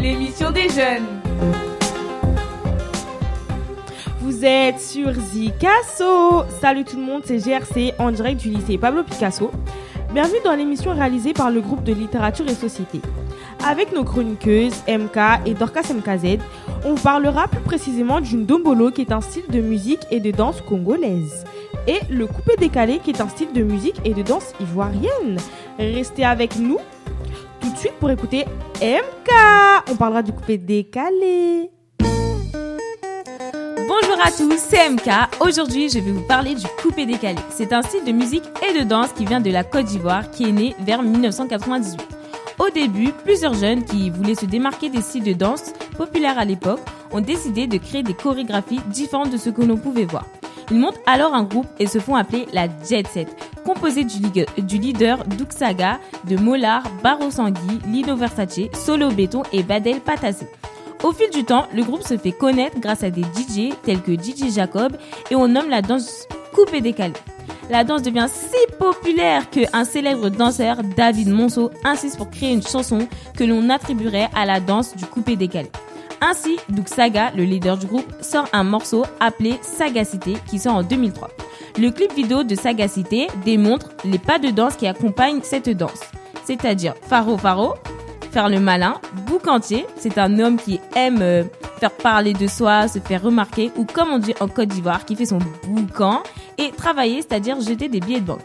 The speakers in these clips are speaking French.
l'émission des jeunes. Vous êtes sur Zicasso. Salut tout le monde, c'est GRC en direct du lycée Pablo Picasso. Bienvenue dans l'émission réalisée par le groupe de littérature et société. Avec nos chroniqueuses MK et Dorcas MKZ, on parlera plus précisément d'une dombolo qui est un style de musique et de danse congolaise et le coupé décalé qui est un style de musique et de danse ivoirienne. Restez avec nous suite pour écouter MK. On parlera du coupé décalé. Bonjour à tous, c'est MK. Aujourd'hui, je vais vous parler du coupé décalé. C'est un style de musique et de danse qui vient de la Côte d'Ivoire, qui est né vers 1998. Au début, plusieurs jeunes qui voulaient se démarquer des styles de danse populaires à l'époque ont décidé de créer des chorégraphies différentes de ce que l'on pouvait voir. Ils montent alors un groupe et se font appeler la Jet Set, composé du, leader Duxaga, de Molar, Barro Sangui, Lino Versace, Solo Béton et Badel Patassé. Au fil du temps, le groupe se fait connaître grâce à des DJ tels que DJ Jacob et on nomme la danse coupée décalée. La danse devient si populaire qu'un célèbre danseur, David Monceau, insiste pour créer une chanson que l'on attribuerait à la danse du coupé décalé. Ainsi, Doug Saga, le leader du groupe, sort un morceau appelé Sagacité qui sort en 2003. Le clip vidéo de Sagacité démontre les pas de danse qui accompagnent cette danse, c'est-à-dire Faro Faro, faire le malin, boucantier, c'est un homme qui aime euh, faire parler de soi, se faire remarquer, ou comme on dit en Côte d'Ivoire, qui fait son boucan, et travailler, c'est-à-dire jeter des billets de banque.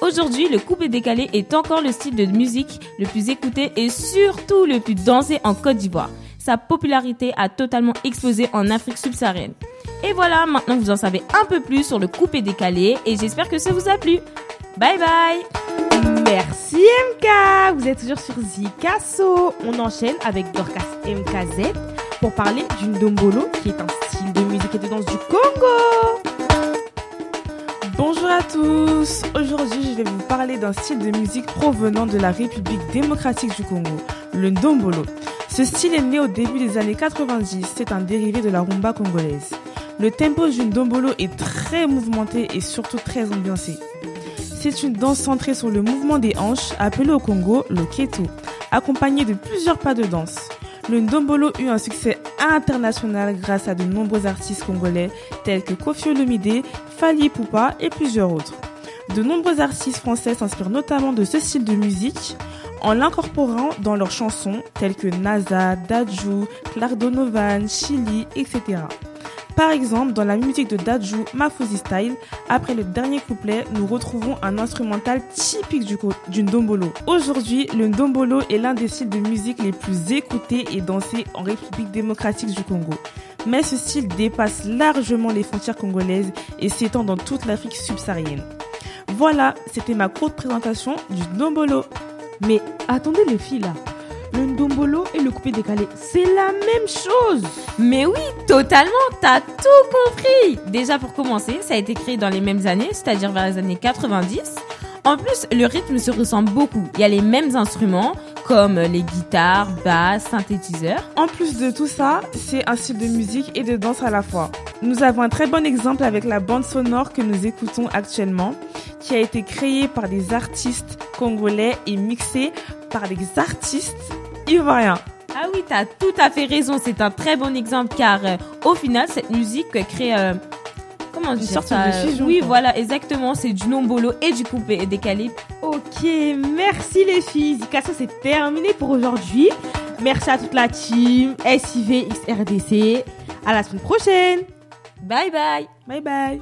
Aujourd'hui, le coupé décalé est encore le style de musique le plus écouté et surtout le plus dansé en Côte d'Ivoire sa popularité a totalement explosé en Afrique subsaharienne. Et voilà, maintenant vous en savez un peu plus sur le coupé décalé et j'espère que ça vous a plu. Bye bye Merci MK Vous êtes toujours sur Zikasso. On enchaîne avec Dorcas MKZ pour parler d'une dombolo qui est un style de musique et de danse du Congo. Bonjour à tous Aujourd'hui, je vais vous parler d'un style de musique provenant de la République démocratique du Congo, le ndombolo. Ce style est né au début des années 90, c'est un dérivé de la rumba congolaise. Le tempo d'une dombolo est très mouvementé et surtout très ambiancé. C'est une danse centrée sur le mouvement des hanches, appelé au Congo le keto, accompagné de plusieurs pas de danse. Le ndombolo eut un succès international grâce à de nombreux artistes congolais tels que Kofi Olomide, Fali Poupa et plusieurs autres. De nombreux artistes français s'inspirent notamment de ce style de musique en l'incorporant dans leurs chansons telles que NASA, Dajou, Clark Donovan, Chili, etc. Par exemple, dans la musique de Dajou, Mafuzi Style, après le dernier couplet, nous retrouvons un instrumental typique du, du ndombolo. Aujourd'hui, le ndombolo est l'un des styles de musique les plus écoutés et dansés en République démocratique du Congo. Mais ce style dépasse largement les frontières congolaises et s'étend dans toute l'Afrique subsaharienne. Voilà, c'était ma courte présentation du ndombolo. Mais attendez les filles là. Coupé décalé, c'est la même chose. Mais oui, totalement, t'as tout compris. Déjà pour commencer, ça a été créé dans les mêmes années, c'est-à-dire vers les années 90. En plus, le rythme se ressemble beaucoup. Il y a les mêmes instruments, comme les guitares, basses, synthétiseurs. En plus de tout ça, c'est un style de musique et de danse à la fois. Nous avons un très bon exemple avec la bande sonore que nous écoutons actuellement, qui a été créée par des artistes congolais et mixée par des artistes ivoiriens. Ah oui, t'as tout à fait raison, c'est un très bon exemple car euh, au final, cette musique crée... Euh, comment dire ça Oui, voilà, exactement, c'est du nombolo et du coupé décalé. Ok, merci les filles. Zikasso, c'est terminé pour aujourd'hui. Merci à toute la team SIV XRDC. À la semaine prochaine. Bye bye. Bye bye.